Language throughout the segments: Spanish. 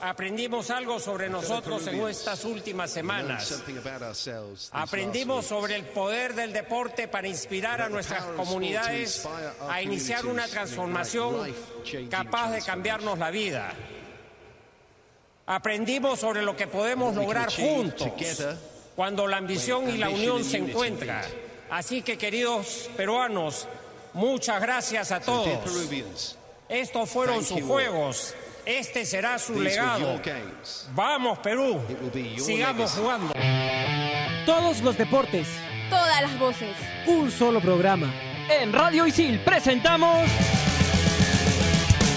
aprendimos algo sobre nosotros en estas últimas semanas. Aprendimos sobre el poder del deporte para inspirar a nuestras comunidades a iniciar una transformación capaz de cambiarnos la vida. Aprendimos sobre lo que podemos lograr juntos cuando la ambición y la unión se encuentran. Así que, queridos peruanos, muchas gracias a todos. Estos fueron sus juegos. Este será su legado. Vamos, Perú. Sigamos jugando. Todos los deportes. Todas las voces. Un solo programa. En Radio Isil presentamos.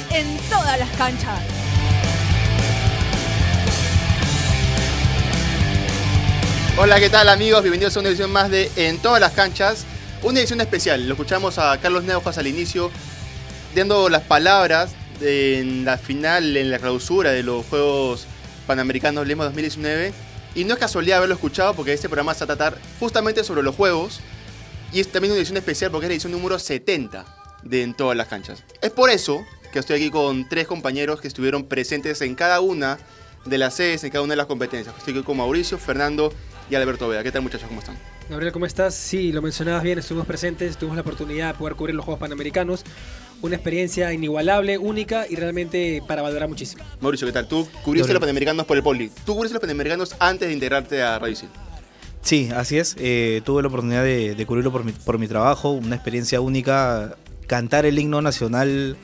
En todas las canchas. Hola, ¿qué tal amigos? Bienvenidos a una edición más de En todas las canchas. Una edición especial. Lo escuchamos a Carlos Neujas al inicio, dando las palabras en la final, en la clausura de los Juegos Panamericanos Lima 2019. Y no es casualidad haberlo escuchado porque este programa se va a tratar justamente sobre los Juegos. Y es también una edición especial porque es la edición número 70 de En todas las canchas. Es por eso que estoy aquí con tres compañeros que estuvieron presentes en cada una de las sedes, en cada una de las competencias. Estoy aquí con Mauricio, Fernando y Alberto Vega. ¿Qué tal muchachos? ¿Cómo están? Gabriel, ¿cómo estás? Sí, lo mencionabas bien, estuvimos presentes, tuvimos la oportunidad de poder cubrir los Juegos Panamericanos. Una experiencia inigualable, única y realmente para valorar muchísimo. Mauricio, ¿qué tal? Tú cubriste los Panamericanos por el Poli. ¿Tú cubriste los Panamericanos antes de integrarte a Radio Isil? Sí, así es. Eh, tuve la oportunidad de, de cubrirlo por mi, por mi trabajo, una experiencia única. Cantar el himno nacional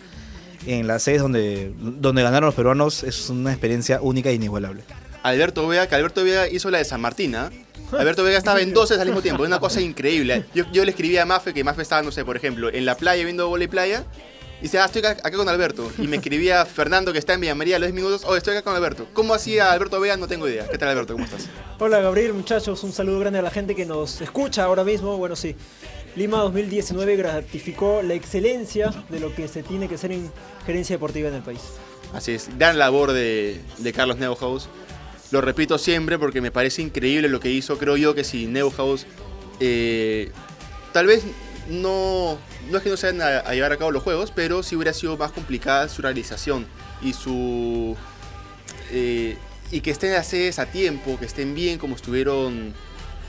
en las sedes donde, donde ganaron los peruanos es una experiencia única e inigualable. Alberto Vega, que Alberto Vega hizo la de San Martín, ¿ah? Alberto Vega estaba en dos al mismo tiempo, es una cosa increíble. Yo, yo le escribí a Mafe, que Mafe estaba, no sé, por ejemplo, en la playa viendo y playa, y dice, ah, estoy acá, con Alberto. Y me escribía a Fernando, que está en Villa María a los 10 minutos, oh, estoy acá con Alberto. ¿Cómo hacía Alberto Vega? No tengo idea. ¿Qué tal, Alberto? ¿Cómo estás? Hola, Gabriel, muchachos. Un saludo grande a la gente que nos escucha ahora mismo. Bueno, sí. Lima 2019 gratificó la excelencia de lo que se tiene que hacer en gerencia deportiva en el país. Así es, gran labor de, de Carlos Neuhaus. Lo repito siempre porque me parece increíble lo que hizo. Creo yo que si Neuhaus, eh, tal vez no, no es que no se vayan a, llevar a cabo los juegos, pero sí hubiera sido más complicada su realización y su eh, y que estén las sedes a tiempo, que estén bien como estuvieron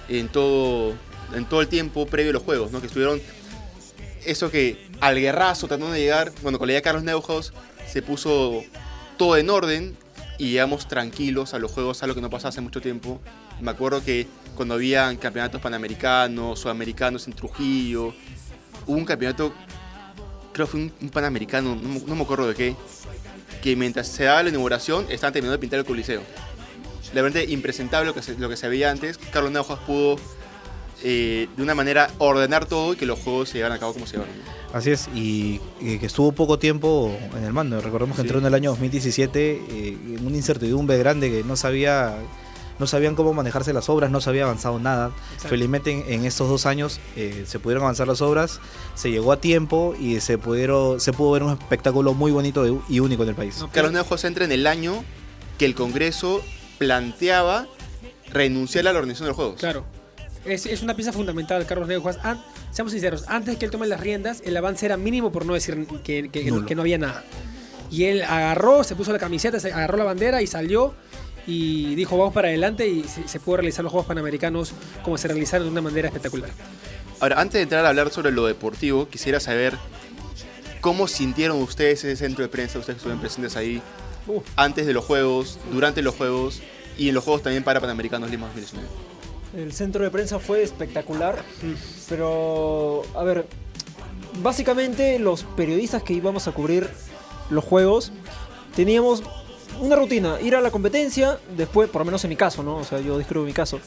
en todo en todo el tiempo previo a los juegos, ¿no? Que estuvieron eso que al guerrazo tratando de llegar, bueno, con la idea de Carlos Neuhaus se puso todo en orden y llegamos tranquilos a los juegos, a lo que no pasaba hace mucho tiempo. Me acuerdo que cuando habían campeonatos panamericanos, sudamericanos en Trujillo, hubo un campeonato, creo que fue un, un panamericano, no, me- acuerdo de qué, que mientras se daba la inauguración estaban terminando de pintar el coliseo. La verdad, impresentable lo que se, lo que se veía antes. Carlos Neuhaus pudo eh, de una manera ordenar todo y que los juegos se llevaran a cabo como se llevaron. ¿no? Así es, y, y que estuvo poco tiempo en el mando. Recordemos que Sí. entró en el año 2017 eh, en una incertidumbre grande que no sabía no sabían cómo manejarse las obras, no se había avanzado nada. Felizmente en, en estos dos años eh, se pudieron avanzar las obras, se llegó a tiempo y se pudieron se pudo ver un espectáculo muy bonito de- y único en el país. No, Carlos Neuhaus entra en el año que el Congreso planteaba renunciar a la organización de los juegos. Claro. Es, es una pieza fundamental, Carlos Neuhaus. An- seamos sinceros, antes que él tome las riendas, el avance era mínimo por no decir que, que- Nulo. que no había nada. Y él agarró, se puso la camiseta, se agarró la bandera y salió y dijo vamos para adelante y se, se pudo realizar los Juegos Panamericanos como se realizaron de una manera espectacular. Ahora, antes de entrar a hablar sobre lo deportivo, quisiera saber cómo sintieron ustedes ese centro de prensa, ustedes que estuvieron presentes ahí, antes de los juegos, durante los juegos y en los juegos también para Panamericanos Lima 2019. El centro de prensa fue espectacular, pero a ver, básicamente los periodistas que íbamos a cubrir los juegos teníamos una rutina, ir a la competencia, después, por lo menos en mi caso, ¿no? O sea, yo describo mi caso.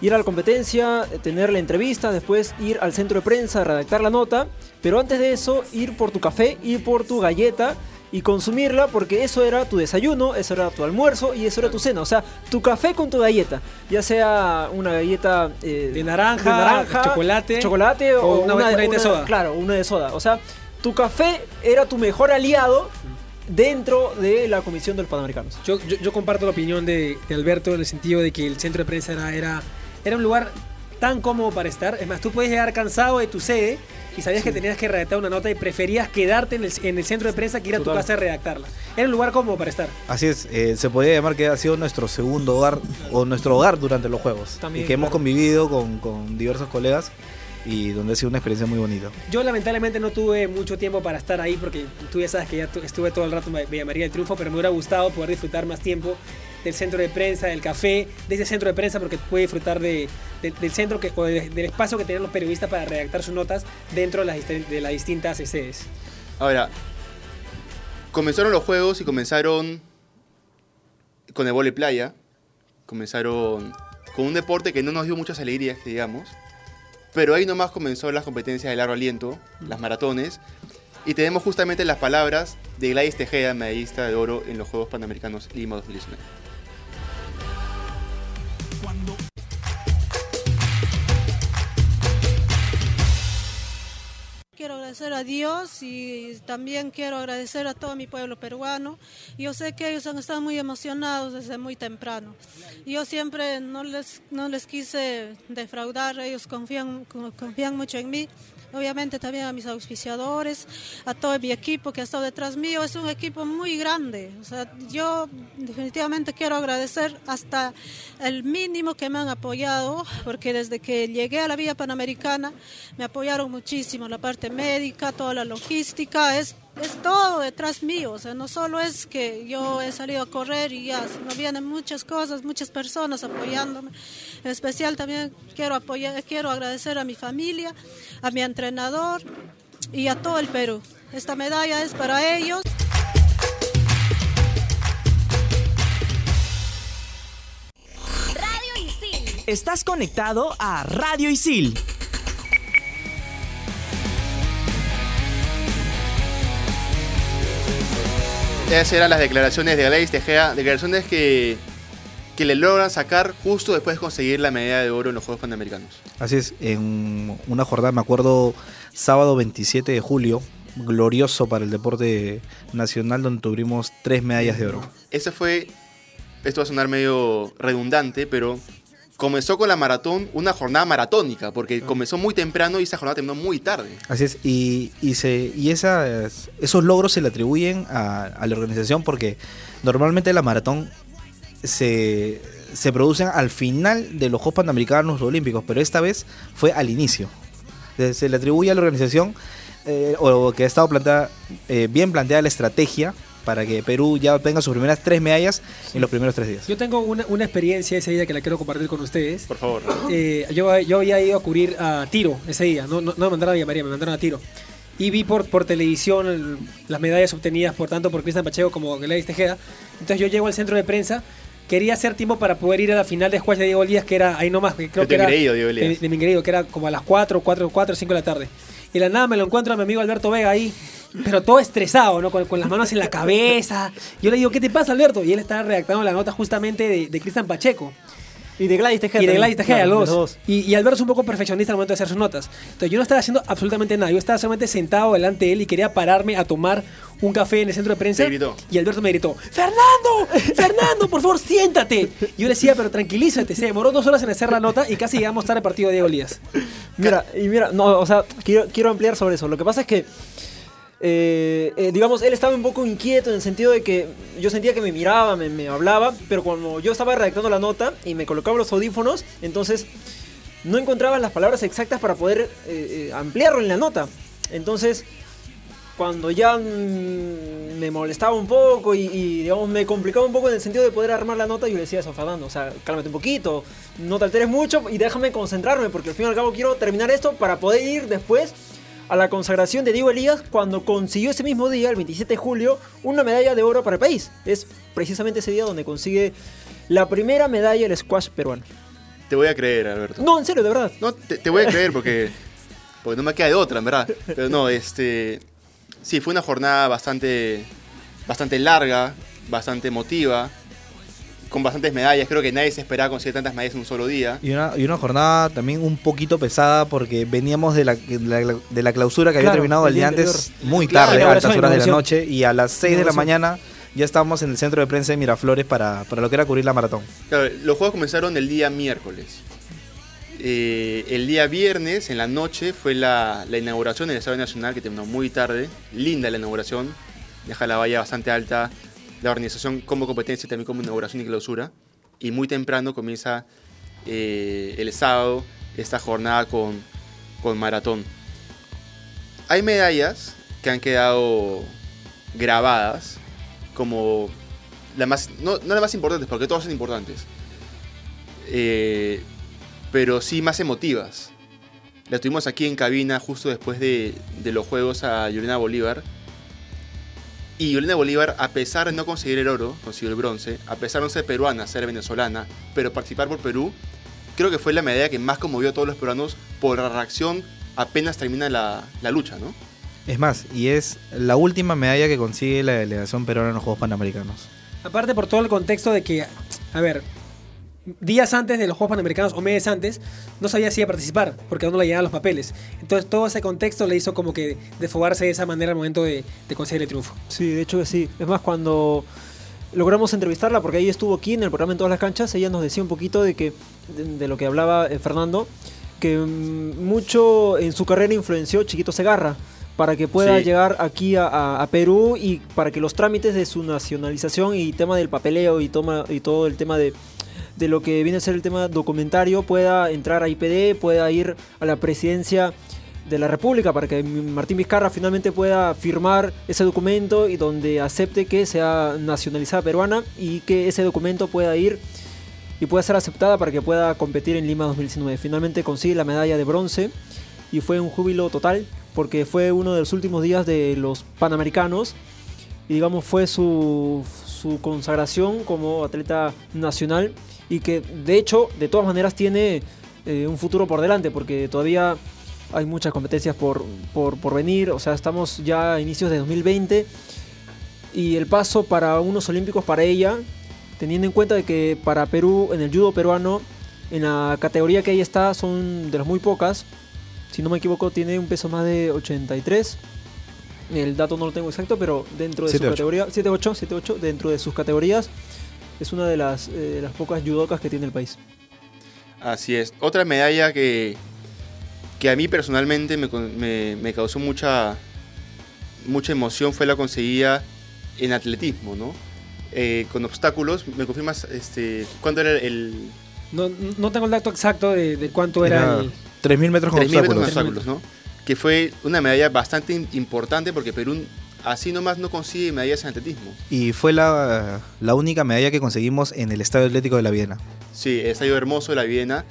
Ir a la competencia, tener la entrevista, después ir al centro de prensa, redactar la nota, pero antes de eso ir por tu café, ir por tu galleta y consumirla porque eso era tu desayuno, eso era tu almuerzo y eso era tu cena. O sea, tu café con tu galleta, ya sea una galleta eh, De naranja, chocolate, chocolate o, o una- una galleta de soda. Claro, una de soda. O sea, tu tu café era tu mejor aliado dentro de la Comisión de los Panamericanos. Yo, yo, yo comparto la opinión de, de Alberto en el sentido de que el centro de prensa era, era, era un lugar tan cómodo para estar. Es más, tú puedes llegar cansado de tu sede y sabías que tenías que redactar una nota y preferías quedarte en el, en el centro de prensa que ir a tu casa a redactarla. Era un lugar cómodo para estar. Así es, eh, se podría llamar que ha sido nuestro segundo hogar o nuestro hogar durante los juegos. También, y que hemos convivido con, con diversos colegas y donde ha sido una experiencia muy bonita. Yo lamentablemente no tuve mucho tiempo para estar ahí porque tú ya sabes que ya tu- estuve todo el rato en Villa María del Triunfo, pero me hubiera gustado poder disfrutar más tiempo del centro de prensa, del café, de ese centro de prensa porque pude disfrutar de, de- del centro que, o de- del espacio que tenían los periodistas para redactar sus notas dentro de las, de las distintas sedes. Ahora, comenzaron los juegos y comenzaron con el vole playa. Comenzaron con un deporte que no nos dio muchas alegrías, digamos. Pero ahí nomás comenzó las competencias de largo aliento, las maratones. Y tenemos justamente las palabras de Gladys Tejeda, medallista de oro en los Juegos Panamericanos Lima 2019. Quiero agradecer a Dios y también quiero agradecer a todo mi pueblo peruano. Yo sé que ellos han estado muy emocionados desde muy temprano. Yo siempre no les, no les quise defraudar, ellos confían, confían mucho en mí. Obviamente también a mis auspiciadores, a todo mi equipo que ha estado detrás mío. Es un equipo muy grande. O sea, yo definitivamente quiero agradecer hasta el mínimo que me han apoyado, porque desde que llegué a la Vía Panamericana me apoyaron muchísimo, la parte médica, toda la logística, es, es todo detrás mío. No solo es que yo he salido a correr y ya, sino vienen muchas cosas, muchas personas apoyándome. En especial también quiero, apoyar, quiero agradecer a mi familia, a mi entrenador y a todo el Perú. Esta medalla es para ellos. Radio Isil. Estás conectado a Radio Isil. Esas eran las declaraciones de Gladys Tejeda, declaraciones que, que le logran sacar justo después de conseguir la medalla de oro en los Juegos Panamericanos. Así es, en una jornada, me acuerdo, sábado 27 de julio, glorioso para el deporte nacional, donde tuvimos tres medallas de oro. Ese fue, esto va a sonar medio redundante, pero comenzó con la maratón, una jornada maratónica, porque comenzó muy temprano y esa jornada terminó muy tarde. Así es, y, y, se, y esas, esos logros se le atribuyen a, a la organización porque normalmente la maratón se, se producen al final de los Juegos Panamericanos Olímpicos, pero esta vez fue al inicio. Se, se le atribuye a la organización eh, o que ha estado planteada, eh, bien planteada la estrategia para que Perú ya tenga sus primeras tres medallas en los primeros tres días. Yo tengo una, una experiencia ese día que la quiero compartir con ustedes. Por favor. Eh, yo, yo había ido a cubrir a Tiro ese día, no, no, no me mandaron a Villa María, me mandaron a Tiro. Y vi por, por televisión el- las medallas obtenidas por tanto por Cristian Pacheco como Gladys Tejeda. Entonces yo llego al centro de prensa, quería hacer tiempo para poder ir a la final de squash de Diego Elías, que era ahí nomás, que creo De que era engreído, Diego Elías. de, de mi engreído, que era como a las 4, 4, 4, 5 de la tarde. Y de la nada me lo encuentro a mi amigo Alberto Vega ahí, pero todo estresado, ¿no? Con, con las manos en la cabeza. Yo le digo, ¿qué te pasa, Alberto? Y él estaba redactando la nota justamente de, de Cristian Pacheco. Y de Gladys Tejeda. Y de Gladys Tejeda, claro, los dos. Y, y Alberto es un poco perfeccionista al momento de hacer sus notas. Entonces yo no estaba haciendo absolutamente nada. Yo estaba solamente sentado delante de él y quería pararme a tomar un café en el centro de prensa. Gritó. Y Alberto me gritó, ¡Fernando! ¡Fernando, por favor, siéntate! Y yo le decía, pero tranquilízate. Se demoró dos horas en hacer la nota y casi llegamos tarde al partido de Diego. Mira, y mira, no, o sea, quiero, quiero ampliar sobre eso. Lo que pasa es que, eh, eh, digamos, él estaba un poco inquieto en el sentido de que yo sentía que me miraba, me, hablaba, pero cuando yo estaba redactando la nota y me colocaba los audífonos, entonces no encontraba las palabras exactas para poder eh, eh, ampliarlo en la nota. Entonces, cuando ya mm, me molestaba un poco y, digamos, me complicaba un poco en el sentido de poder armar la nota, yo le decía a Fernando, o sea, cálmate un poquito, no te alteres mucho y déjame concentrarme, porque al fin y al cabo quiero terminar esto para poder ir después a la consagración de Diego Elías cuando consiguió ese mismo día, el 27 de julio, una medalla de oro para el país. Es precisamente ese día donde consigue la primera medalla del squash peruano. Te voy a creer, Alberto. No, en serio, de verdad. No, te, te voy a creer porque, porque no me queda de otra, en verdad. Pero no, este. Sí, fue una jornada bastante, bastante larga, bastante emotiva. Con bastantes medallas. Creo que nadie se esperaba conseguir tantas medallas en un solo día. Y una, y una jornada también un poquito pesada porque veníamos de la, de la, de la clausura que había Claro, terminado el día antes muy Claro, tarde, a altas horas de la noche, y a las 6 de la mañana ya estábamos en el centro de prensa de Miraflores para, para lo que era cubrir la maratón. Claro, los juegos comenzaron el día miércoles. Eh, el día viernes, en la noche, fue la, la inauguración del Estadio Nacional, que terminó muy tarde. Linda la inauguración. Deja la valla bastante alta. La organización como competencia y también como inauguración y clausura. Y muy temprano comienza eh, el sábado esta jornada con, con maratón. Hay medallas que han quedado grabadas como la más, no, no las más importantes, porque todas son importantes, eh, pero sí más emotivas. La tuvimos aquí en cabina justo después de, los Juegos a Yolena Bolívar. Y Yolena Bolívar, a pesar de no conseguir el oro, consiguió el bronce, a pesar de no ser peruana, ser venezolana, pero participar por Perú, creo que fue la medalla que más conmovió a todos los peruanos por la reacción apenas termina la, la lucha, ¿no? Es más, y es la última medalla que consigue la delegación peruana en los Juegos Panamericanos. Aparte por todo el contexto de que, a ver, días antes de los Juegos Panamericanos o meses antes, no sabía si iba a participar, porque aún no le llegaban los papeles. Entonces todo ese contexto le hizo como que desfogarse de esa manera al momento de, de conseguir el triunfo. Sí, de hecho que sí. Es más, cuando logramos entrevistarla, porque ahí estuvo aquí en el programa En Todas las Canchas, ella nos decía un poquito de que de, de lo que hablaba eh, Fernando, que mm, mucho en su carrera influenció Chiquito Segarra para que pueda Sí. llegar aquí a, a- a Perú y para que los trámites de su nacionalización y tema del papeleo y, toma, y todo el tema de, de lo que viene a ser el tema documentario pueda entrar a IPD, pueda ir a la presidencia de la República para que Martín Vizcarra finalmente pueda firmar ese documento y donde acepte que sea nacionalizada peruana y que ese documento pueda ir y pueda ser aceptada para que pueda competir en Lima 2019. Finalmente consigue la medalla de bronce y fue un júbilo total porque fue uno de los últimos días de los Panamericanos y digamos fue su, su consagración como atleta nacional y que de hecho de todas maneras tiene eh, un futuro por delante porque todavía hay muchas competencias por, por, por venir, o sea estamos ya a inicios de 2020 y el paso para unos olímpicos para ella, teniendo en cuenta de que para Perú, en el judo peruano, en la categoría que ella está son de las muy pocas, si no me equivoco tiene un peso más de 83, el dato no lo tengo exacto, pero dentro de 7-8. su categoría, 7-8, 7-8, dentro de sus categorías, es una de las, eh, de las pocas judocas que tiene el país. Así es. Otra medalla que, que a mí personalmente me, con- me- me causó mucha, mucha emoción fue la conseguida en atletismo, ¿no? Eh, con obstáculos, ¿me confirmas este, cuánto era el No, no tengo el dato exacto de, de cuánto era, Era el... 3.000 metros con 3.000 metros con obstáculos. obstáculos, ¿no? Que fue una medalla bastante importante porque Perú así nomás no consigue medallas en atletismo. Y fue la, la única medalla que conseguimos en el Estadio Atlético de la Viena. Sí, el estadio hermoso de la Viena.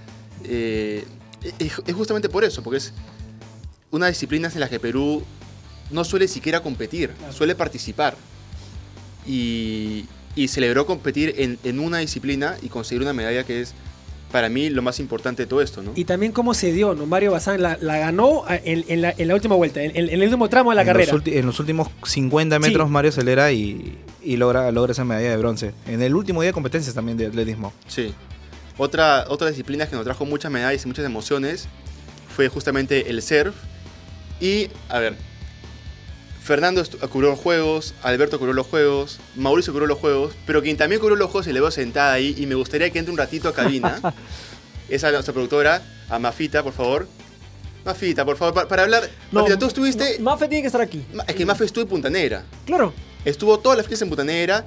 eh, es, es justamente por eso, porque es una disciplina en la que Perú no suele siquiera competir, suele participar. Y, y celebró competir en, en una disciplina y conseguir una medalla que es para mí lo más importante de todo esto, ¿no? Y también cómo se dio, ¿no? Mario Bazán la, la ganó a- en, en la, en la última vuelta, en, en el último tramo de la en carrera. Los en los últimos 50 metros Sí. Mario acelera y, y logra, logra esa medalla de bronce. En el último día de competencias también de atletismo. Sí. Otra, otra disciplina que nos trajo muchas medallas y muchas emociones fue justamente el surf. Y, a ver, Fernando cubrió los juegos, Alberto cubrió los juegos, Mauricio cubrió los juegos, pero quien también cubrió los juegos y le veo sentada ahí y me gustaría que entre un ratito a cabina. es a nuestra productora, a Mafita, por favor. Mafita, por favor, pa- para, hablar. Mafita, tú estuviste. no, Mafe tiene que estar aquí. Es que Mafia estuvo en Punta Negra. Claro. Estuvo todas las fiestas en Punta Negra.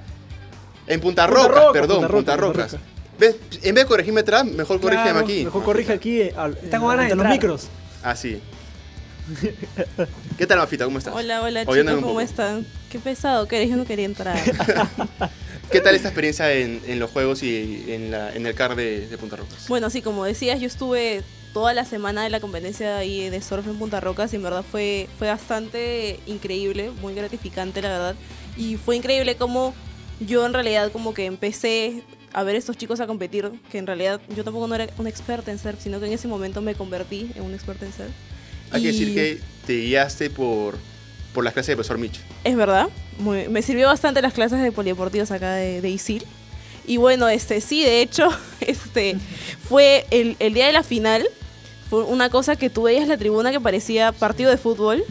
En Punta, Punta Rocas, Roca, perdón, Punta Punta, Roca, Punta Rocas. Roca. ¿Ves? En vez de corregirme atrás, mejor corrígeme Claro, aquí. Mejor corrige aquí al, Está con ganas de los micros. Ah, sí. ¿Qué tal, Mafita? ¿Cómo estás? Hola, hola chicos, ¿cómo están? Qué pesado que eres, yo no quería entrar. ¿Qué tal esta experiencia en, en los juegos y en, la, en el CAR de, de Punta Rocas? bueno, sí, como decías, yo estuve toda la semana de la competencia ahí de surf en Punta Rocas y en verdad fue, fue bastante increíble, muy gratificante la verdad. Y fue increíble como yo en realidad como que empecé a ver a estos chicos a competir, que en realidad yo tampoco no era una experta en surf, sino que en ese momento me convertí en una experta en surf. Hay que decir que te guiaste por, por las clases de profesor Mitch. Es verdad, muy- me sirvió bastante las clases de polideportivos acá de, de ISIL. Y bueno, este sí, de hecho, este fue el, el día de la final. Fue una cosa que tú veías la tribuna que parecía partido de fútbol.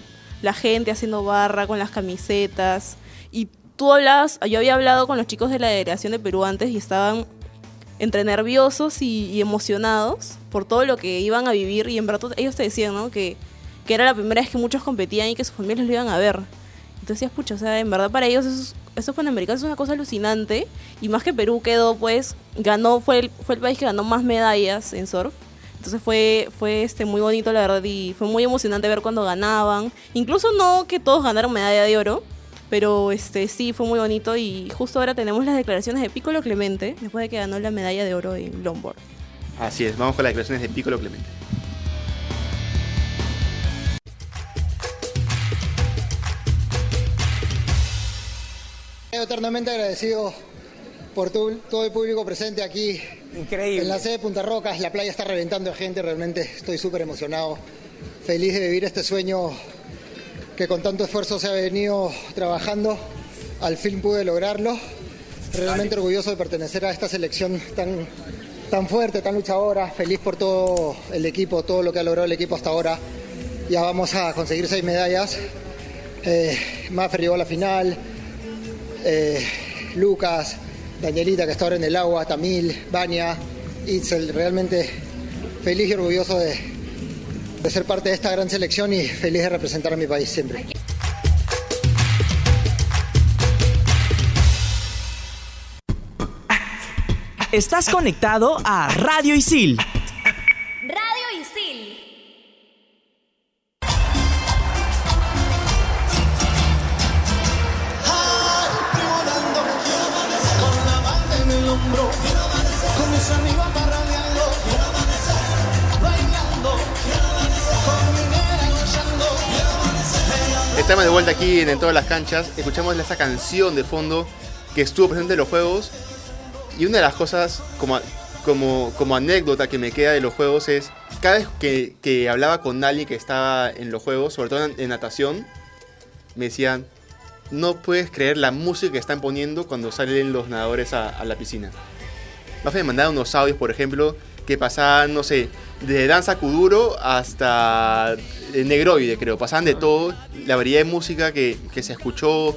La gente haciendo barra con las camisetas. Y tú hablabas, yo había hablado con los chicos de la delegación de Perú antes y estaban entre nerviosos y, y emocionados por todo lo que iban a vivir. Y en verdad ellos te decían, ¿no? Que, que era la primera vez que muchos competían y que sus familias lo iban a ver. Entonces, pucha, o sea, en verdad para ellos esos, esos panamericanos es una cosa alucinante. Y más que Perú quedó, pues, ganó, fue el, fue el país que ganó más medallas en surf. Entonces fue, fue este, muy bonito, la verdad, y fue muy emocionante ver cuando ganaban. Incluso no que todos ganaron medalla de oro, pero este, sí, fue muy bonito. Y justo ahora tenemos las declaraciones de Piccolo Clemente, después de que ganó la medalla de oro en longboard. Así es, vamos con las declaraciones de Piccolo Clemente. Eternamente agradecido por tu- todo el público presente aquí Increíble. en la sede de Punta Rocas. La playa está reventando de gente, realmente estoy súper emocionado. Feliz de vivir este sueño que con tanto esfuerzo se ha venido trabajando. Al fin pude lograrlo. Realmente orgulloso de pertenecer a esta selección tan, tan fuerte, tan luchadora. Feliz por todo el equipo, todo lo que ha logrado el equipo hasta ahora. Ya vamos a conseguir seis medallas. Eh, Maffer llegó a la final. Eh, Lucas, Danielita que está ahora en el agua, Tamil, Vania, Itzel, realmente feliz y orgulloso de ser parte de esta gran selección y feliz de representar a mi país siempre. Estás conectado a Radio Isil. Estamos de vuelta aquí en, En todas las canchas. Escuchamos esa canción de fondo que estuvo presente en los juegos. Y una de las cosas como, como, como anécdota que me queda de los juegos es cada vez que, que hablaba con alguien que estaba en los juegos, sobre todo en, natación, me decían, no puedes creer la música que están poniendo cuando salen los nadadores a la piscina. Más me mandaron unos audios, por ejemplo, que pasaban, no sé, de danza kuduro hasta eh, negroide, creo. Pasaban de todo. La variedad de música que, que se escuchó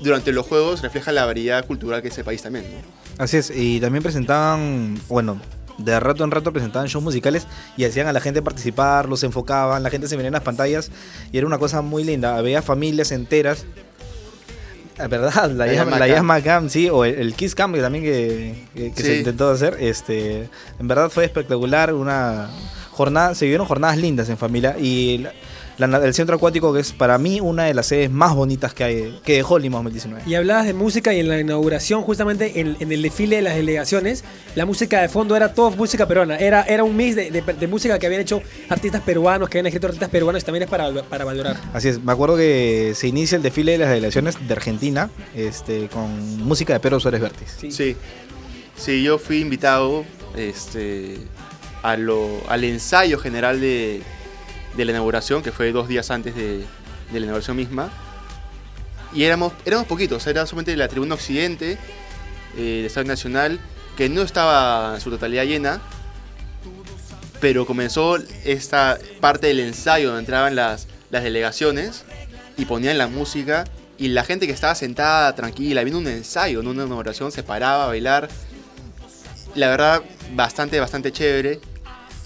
durante los juegos refleja la variedad cultural que es el país también. ¿no? Así es, y también presentaban, bueno, de rato en rato presentaban shows musicales y hacían a la gente participar, los enfocaban, la gente se venía en las pantallas y era una cosa muy linda. Había familias enteras. La verdad, la, La llama Camp, sí, o el, el Kiss Camp que también que, que- que se intentó hacer. Este, en verdad fue espectacular, una jornada, se vivieron jornadas lindas en familia y la- la- el centro acuático que es para mí una de las sedes más bonitas que hay, que dejó Lima 2019. Y hablabas de música y en la inauguración, justamente en, en el desfile de las delegaciones, la música de fondo era toda música peruana. Era, era un mix de, de- de música que habían hecho artistas peruanos, que habían escrito artistas peruanos, también es para, para valorar. Así es, me acuerdo que se inicia el desfile de las delegaciones de Argentina este, con música de Pedro Suárez Vértiz. Sí. Sí, yo fui invitado este, a lo, al ensayo general de, de la inauguración, que fue dos días antes de, de la inauguración misma. Y éramos, éramos poquitos, era solamente la tribuna occidente eh, del Estadio Nacional, que no estaba en su totalidad llena, pero comenzó esta parte del ensayo donde entraban las, las delegaciones y ponían la música y la gente que estaba sentada tranquila, viendo un ensayo, una inauguración, se paraba a bailar. La verdad, bastante, bastante chévere.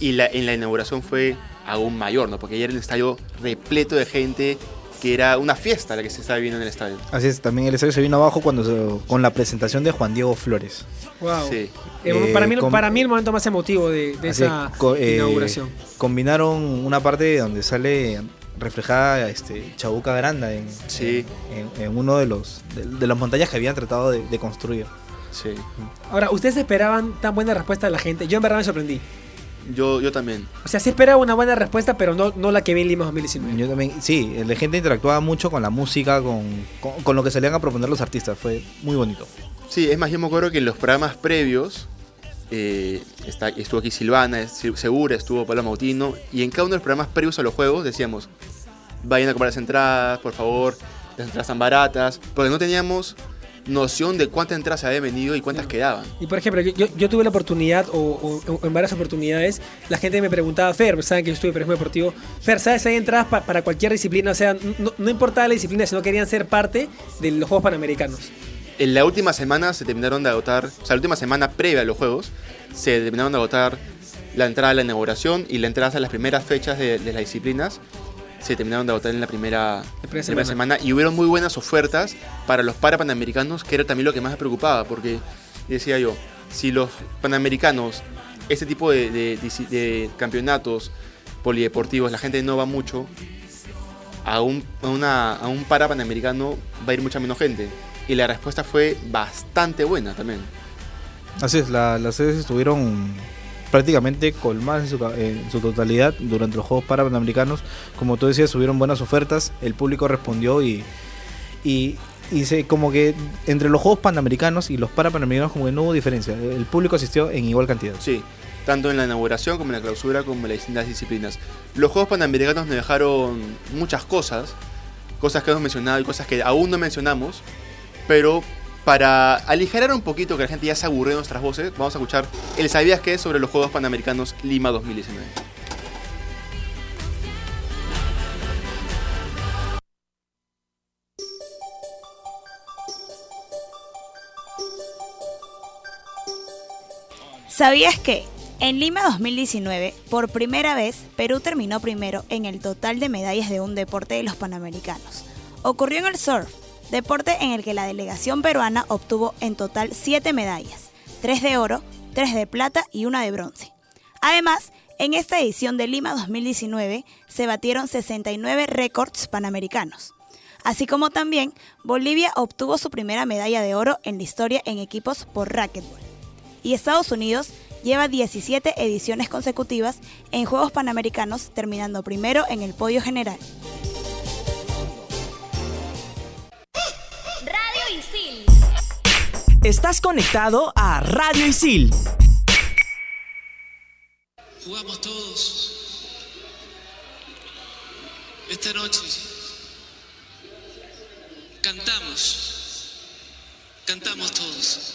Y en la inauguración fue aún mayor, ¿no? Porque ayer el estadio repleto de gente, que era una fiesta la que se estaba viviendo en el estadio. Así es, también el estadio se vino abajo cuando se- con la presentación de Juan Diego Flores. Wow. Sí. Eh, para, mí, con- para mí el momento más emotivo de, esa eh, inauguración. Combinaron una parte donde sale reflejada este, Chabuca Granda en, Sí. en, en uno de los de, de las montañas que habían tratado de, de construir. Sí. Ahora, ¿ustedes esperaban tan buena respuesta de la gente? Yo en verdad me sorprendí. Yo, yo también. O sea, sí esperaba una buena respuesta, pero no, no la que vi en Lima 2019. Yo también, sí, la gente interactuaba mucho con la música, con, con, con lo que salían a proponer los artistas. Fue muy bonito. Sí, es más, yo me acuerdo que en los programas previos eh, está, estuvo aquí Silvana, es- Segura, estuvo Pablo Mautino, y en cada uno de los programas previos a los juegos decíamos, vayan a comprar las entradas, por favor, las entradas están baratas, porque no teníamos noción de cuántas entradas se habían vendido y cuántas quedaban. Y por ejemplo, yo, yo, yo tuve la oportunidad, o, o- o en varias oportunidades, la gente me preguntaba, Fer, saben que yo estuve en periodismo deportivo, Fer, ¿sabes si hay entradas pa- para cualquier disciplina? O sea, no, no importaba la disciplina, sino querían ser parte de los Juegos Panamericanos. En la última semana se terminaron de agotar, o sea, la última semana previa a los juegos, se terminaron de agotar la entrada a la inauguración y la entrada a las primeras fechas de, de las disciplinas. Se terminaron de agotar en la primera, primera primera semana. semana y hubieron muy buenas ofertas para los para panamericanos, que era también lo que más me preocupaba, porque decía yo, si los panamericanos, este tipo de, de- de- de campeonatos polideportivos, la gente no va mucho, a un, a una, a un para panamericano va a ir mucha menos gente. Y la respuesta fue bastante buena también. Así es, la- las sedes estuvieron prácticamente colmadas en su, en su totalidad durante los Juegos Panamericanos. Como tú decías, hubieron buenas ofertas, el público respondió y, y, y se, como que entre los Juegos Panamericanos y los Parapanamericanos como que no hubo diferencia. El público asistió en igual cantidad. Sí, tanto en la inauguración como en la clausura como en las distintas disciplinas. Los Juegos Panamericanos nos dejaron muchas cosas, cosas que hemos mencionado y cosas que aún no mencionamos, pero para aligerar un poquito que la gente ya se aburrió de nuestras voces, vamos a escuchar el ¿Sabías qué? sobre los Juegos Panamericanos Lima 2019. ¿Sabías que en Lima 2019, por primera vez, Perú terminó primero en el total de medallas de un deporte de los Panamericanos? Ocurrió en el surf, deporte en el que la delegación peruana obtuvo en total 7 medallas, 3 de oro, 3 de plata y una de bronce. Además, en esta edición de Lima 2019 se batieron 69 récords panamericanos. Así como también Bolivia obtuvo su primera medalla de oro en la historia en equipos por racquetball y Estados Unidos lleva 17 ediciones consecutivas en Juegos Panamericanos, terminando primero en el podio general. Estás conectado a Radio Isil. Jugamos todos. Esta noche cantamos. Cantamos todos.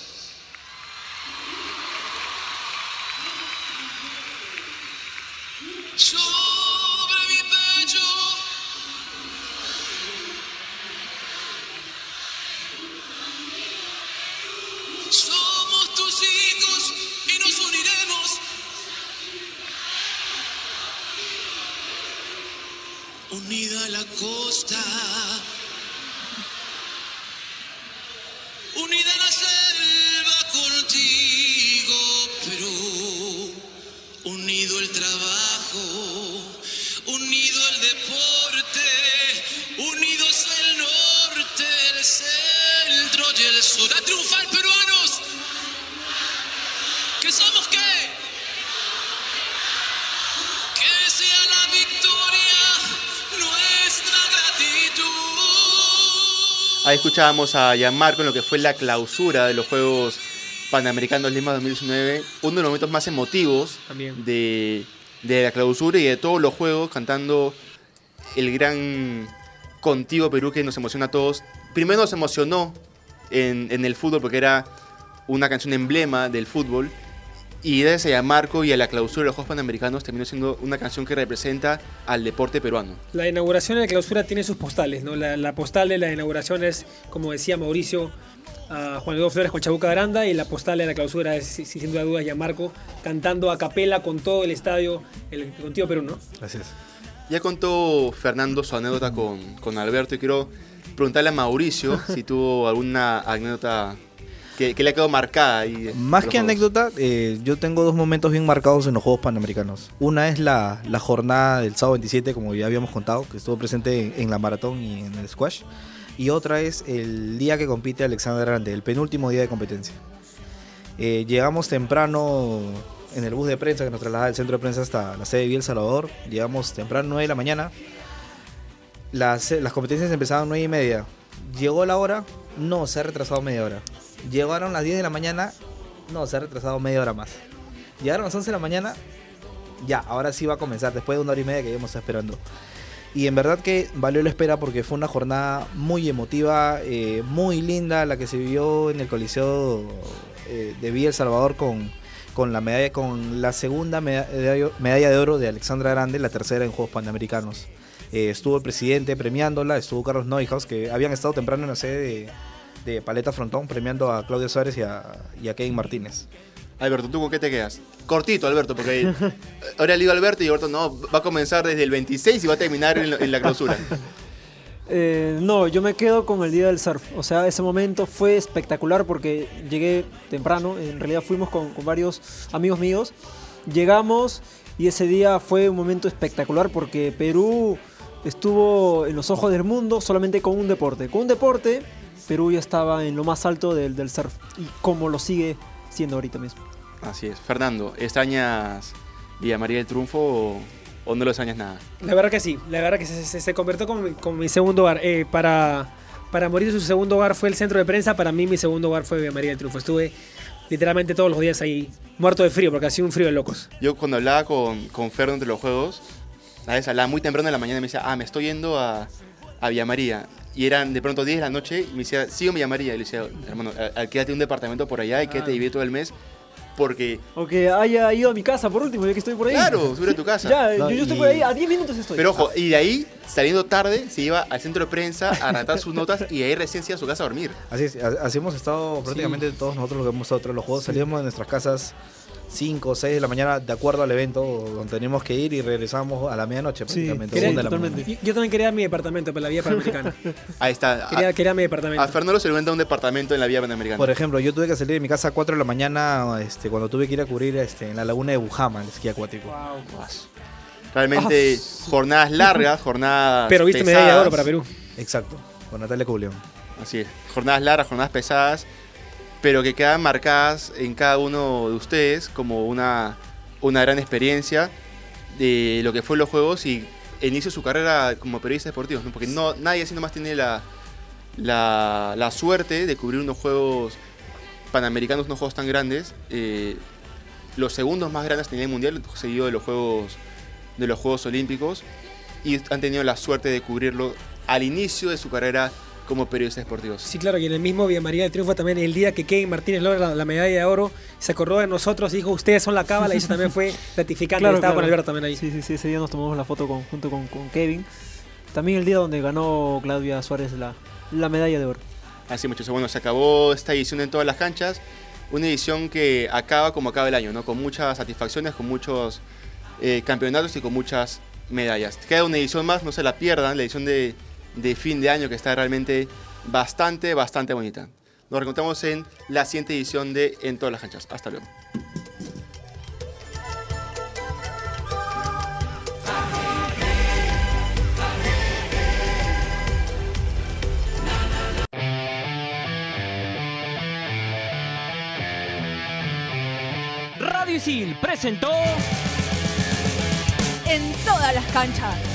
Unida la costa Ahí escuchábamos a Gianmarco en lo que fue la clausura de los Juegos Panamericanos Lima 2019, uno de los momentos más emotivos También. de, de la clausura y de todos los juegos, cantando el gran Contigo Perú que nos emociona a todos. Primero nos emocionó en, en el fútbol porque era una canción emblema del fútbol. Y gracias a Gianmarco y a la clausura de los Juegos Panamericanos terminó siendo una canción que representa al deporte peruano. La inauguración y la clausura tiene sus postales, ¿no? La, la postal de la inauguración es, como decía Mauricio, a Juan Eduardo Flores con Chabuca Aranda y la postal de la clausura es, sin sin duda dudas, Gianmarco cantando a capela con todo el estadio, el Contigo Perú, ¿no? Así es. Ya contó Fernando su anécdota con, con Alberto y quiero preguntarle a Mauricio si tuvo alguna anécdota que, que le ha quedado marcada. ahí de- Más que anécdota, eh, yo tengo dos momentos bien marcados en los Juegos Panamericanos. Una es la, la jornada del sábado 27, como ya habíamos contado, que estuvo presente en, en la maratón y en el squash. Y otra es el día que compite Alexander Grande, el penúltimo día de competencia. Eh, llegamos temprano en el bus de prensa que nos traslada del centro de prensa hasta la sede de El Salvador. Llegamos temprano, 9 de la mañana. Las, las competencias empezaban 9 y media. Llegó la hora, no, se ha retrasado media hora. Llegaron las 10 de la mañana, no, se ha retrasado media hora más. Llegaron las 11 de la mañana, ya, ahora sí va a comenzar, después de una hora y media que íbamos esperando. Y en verdad que valió la espera porque fue una jornada muy emotiva, eh, muy linda la que se vivió en el Coliseo eh, de Villa El Salvador con, con la medalla, con la segunda medalla, de oro de Alexandra Grande, la tercera en Juegos Panamericanos. Eh, estuvo el presidente premiándola, estuvo Carlos Neuhaus, que habían estado temprano en la sede de, de Paleta Frontón premiando a Claudio Suárez y a, y a Kevin Martínez. Alberto, ¿tú con qué te quedas? Cortito, Alberto, porque ahora le digo a Alberto y Alberto no, va a comenzar desde el 26 y va a terminar en, la- en la clausura. Eh, no, yo me quedo con el día del surf. O sea, ese momento fue espectacular porque llegué temprano. En realidad fuimos con, con varios amigos míos. Llegamos y ese día fue un momento espectacular porque Perú estuvo en los ojos del mundo solamente con un deporte. Con un deporte, Perú ya estaba en lo más alto del, del surf y como lo sigue siendo ahorita mismo. Así es. Fernando, ¿extrañas Villa María del Triunfo o, o no lo extrañas nada? La verdad que sí, la verdad que se, se, se convirtió como mi, como mi segundo hogar. Eh, para, para morir su segundo hogar fue el centro de prensa, para mí mi segundo hogar fue Villa María del Triunfo. Estuve literalmente todos los días ahí, muerto de frío, porque hacía un frío de locos. Yo cuando hablaba con, con Fer entre los juegos, a veces hablaba muy temprano en la mañana y me decía, ah, me estoy yendo a, a Villa María. Y eran de pronto 10 de la noche y me decía, sigo en Villa María. Y le decía, hermano, a- a- quédate un departamento por allá y quédate y vive todo el mes. Porque, O que haya ido a mi casa por último, ya que estoy por ahí. claro, sube a tu casa. Ya, No, yo, yo estoy y- por ahí, a 10 minutos estoy. Pero ojo, y de ahí, saliendo tarde, se iba al centro de prensa a redactar sus notas y de ahí recién se iba a su casa a dormir. Así es, así hemos estado prácticamente todos nosotros los que hemos estado tras los juegos. Salíamos de nuestras casas 5 o 6 de la mañana de acuerdo al evento donde teníamos que ir y regresamos a la medianoche Sí, prácticamente. Quería- la yo, yo también quería mi departamento para la Vía Panamericana. Ahí está. quería, A, quería mi departamento. a Fernando se le vende un departamento en la Vía Panamericana. Por ejemplo, yo tuve que salir de mi casa a 4 de la mañana este, cuando tuve que ir a cubrir este, en la laguna de Bujama, el esquí acuático. Realmente, jornadas largas, jornadas. Pero viste pesadas. medalla de oro para Perú. Exacto, con Natalia Culeón. Así es. Jornadas largas, jornadas pesadas, pero que quedan marcadas en cada uno de ustedes como una, una gran experiencia de lo que fue los juegos y inicio su carrera como periodista deportivo, ¿no? porque no, nadie así nomás tiene la, la, la suerte de cubrir unos juegos panamericanos, unos juegos tan grandes. eh, los segundos más grandes a nivel mundial, seguido de los juegos de los Juegos Olímpicos, y han tenido la suerte de cubrirlo al inicio de su carrera como periodistas deportivos. Sí, claro, y en el mismo Villa María del Triunfo también, el día que Kevin Martínez logra la, la medalla de oro, se acordó de nosotros y dijo, ustedes son la cábala, y eso también fue gratificante. Claro, Estaba claro. con Alberto también ahí. Sí, sí, sí, ese día nos tomamos la foto con- junto con, con Kevin. También el día donde ganó Claudia Suárez la, la medalla de oro. Así muchachos, bueno, se acabó esta edición en todas las canchas, una edición que acaba como acaba el año, ¿no? Con muchas satisfacciones, con muchos eh, campeonatos y con muchas medallas. Queda una edición más, no se la pierdan, la edición de, de fin de año que está realmente bastante, bastante bonita. Nos reencontramos en la siguiente edición de En todas las canchas. Hasta luego. Radio Isil presentó En todas las canchas.